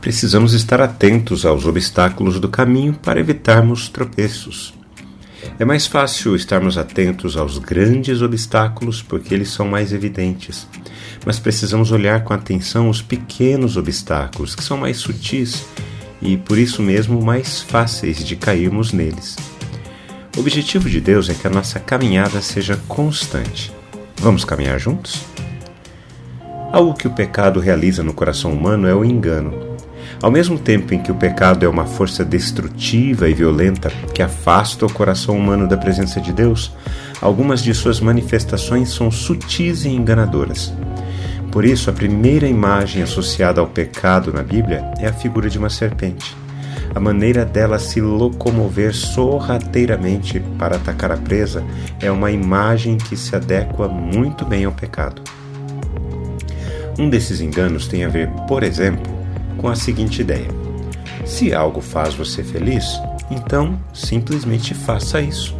Precisamos estar atentos aos obstáculos do caminho para evitarmos tropeços. É mais fácil estarmos atentos aos grandes obstáculos porque eles são mais evidentes, mas precisamos olhar com atenção os pequenos obstáculos, que são mais sutis e por isso mesmo mais fáceis de cairmos neles. O objetivo de Deus é que a nossa caminhada seja constante. Vamos caminhar juntos? Algo que o pecado realiza no coração humano é o engano. Ao mesmo tempo em que o pecado é uma força destrutiva e violenta que afasta o coração humano da presença de Deus, algumas de suas manifestações são sutis e enganadoras. Por isso, a primeira imagem associada ao pecado na Bíblia é a figura de uma serpente. A maneira dela se locomover sorrateiramente para atacar a presa é uma imagem que se adequa muito bem ao pecado. Um desses enganos tem a ver, por exemplo, com a seguinte ideia: se algo faz você feliz, então simplesmente faça isso.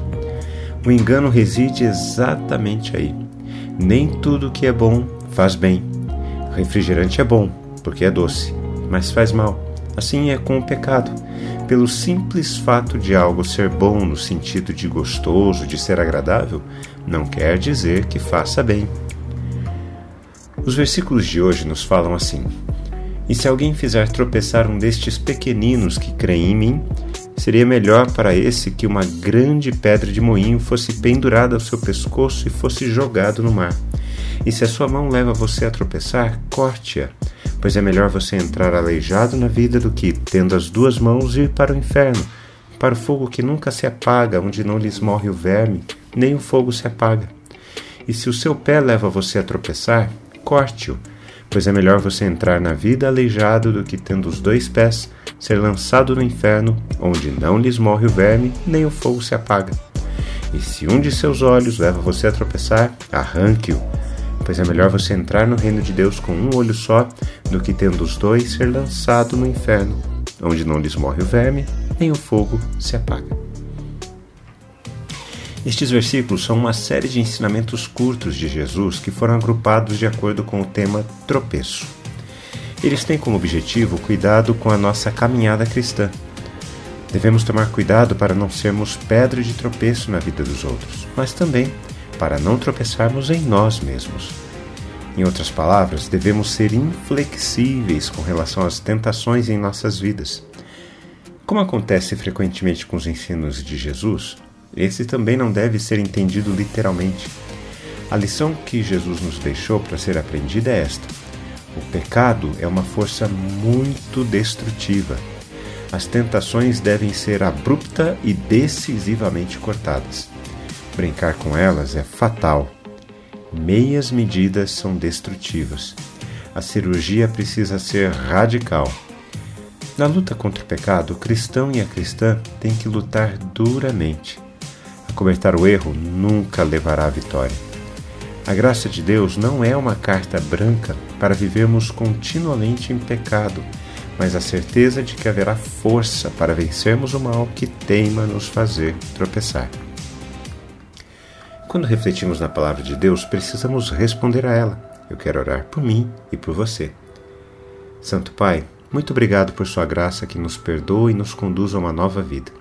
O engano reside exatamente aí. Nem tudo que é bom faz bem. Refrigerante é bom, porque é doce, mas faz mal. Assim é com o pecado. Pelo simples fato de algo ser bom no sentido de gostoso, de ser agradável, não quer dizer que faça bem. Os versículos de hoje nos falam assim: e se alguém fizer tropeçar um destes pequeninos que creem em mim, seria melhor para esse que uma grande pedra de moinho fosse pendurada ao seu pescoço e fosse jogado no mar. E se a sua mão leva você a tropeçar, corte-a, pois é melhor você entrar aleijado na vida do que, tendo as duas mãos, ir para o inferno, para o fogo que nunca se apaga, onde não lhes morre o verme, nem o fogo se apaga. E se o seu pé leva você a tropeçar, corte-o, pois é melhor você entrar na vida aleijado do que tendo os dois pés ser lançado no inferno, onde não lhes morre o verme, nem o fogo se apaga. E se um de seus olhos leva você a tropeçar, arranque-o, pois é melhor você entrar no reino de Deus com um olho só, do que tendo os dois ser lançado no inferno, onde não lhes morre o verme, nem o fogo se apaga. Estes versículos são uma série de ensinamentos curtos de Jesus que foram agrupados de acordo com o tema tropeço. Eles têm como objetivo o cuidado com a nossa caminhada cristã. Devemos tomar cuidado para não sermos pedra de tropeço na vida dos outros, mas também para não tropeçarmos em nós mesmos. Em outras palavras, devemos ser inflexíveis com relação às tentações em nossas vidas. Como acontece frequentemente com os ensinos de Jesus, esse também não deve ser entendido literalmente. A lição que Jesus nos deixou para ser aprendida é esta: o pecado é uma força muito destrutiva. As tentações devem ser abrupta e decisivamente cortadas. Brincar com elas é fatal. Meias medidas são destrutivas. A cirurgia precisa ser radical. Na luta contra o pecado, o cristão e a cristã têm que lutar duramente. Acobertar o erro nunca levará à vitória. A graça de Deus não é uma carta branca para vivermos continuamente em pecado, mas a certeza de que haverá força para vencermos o mal que teima nos fazer tropeçar. Quando refletimos na palavra de Deus, precisamos responder a ela. Eu quero orar por mim e por você. Santo Pai, muito obrigado por Sua graça que nos perdoa e nos conduz a uma nova vida.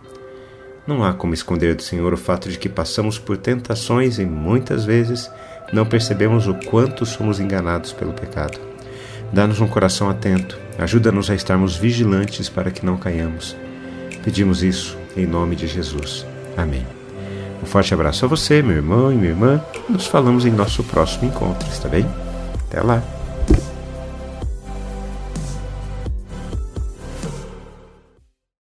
Não há como esconder do Senhor o fato de que passamos por tentações e muitas vezes não percebemos o quanto somos enganados pelo pecado. Dá-nos um coração atento, ajuda-nos a estarmos vigilantes para que não caiamos. Pedimos isso em nome de Jesus. Amém. Um forte abraço a você, meu irmão e minha irmã. Nos falamos em nosso próximo encontro, está bem? Até lá!